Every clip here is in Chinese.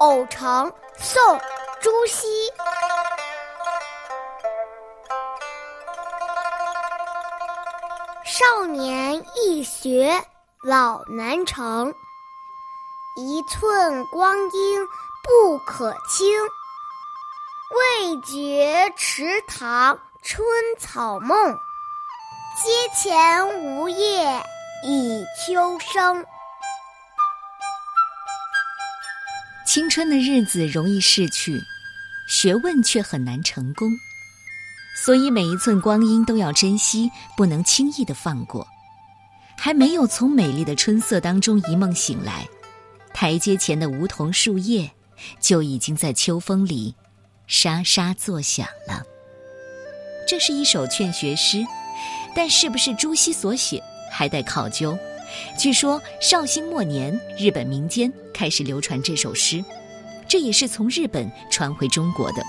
偶成，宋·朱熹。少年易学老难成，一寸光阴不可轻。未觉池塘春草梦，阶前梧叶已秋声。青春的日子容易逝去，学问却很难成功，所以每一寸光阴都要珍惜，不能轻易的放过。还没有从美丽的春色当中一梦醒来，台阶前的梧桐树叶就已经在秋风里沙沙作响了。这是一首劝学诗，但是不是朱熹所写，还待考究。据说绍兴末年，日本民间开始流传这首诗，这也是从日本传回中国的。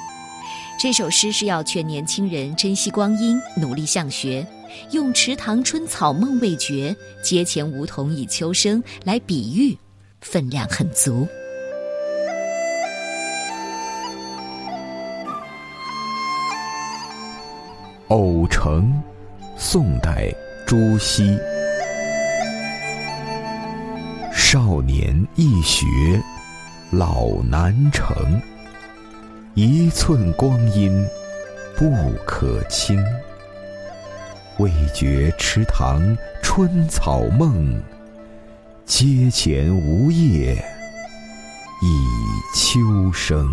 这首诗是要劝年轻人珍惜光阴，努力向学，用“池塘春草梦未觉，阶前梧桐已秋声”来比喻，分量很足。《偶成》，宋代，朱熹。少年易学老难成，一寸光阴不可轻。未觉池塘春草梦，阶前梧叶已秋声。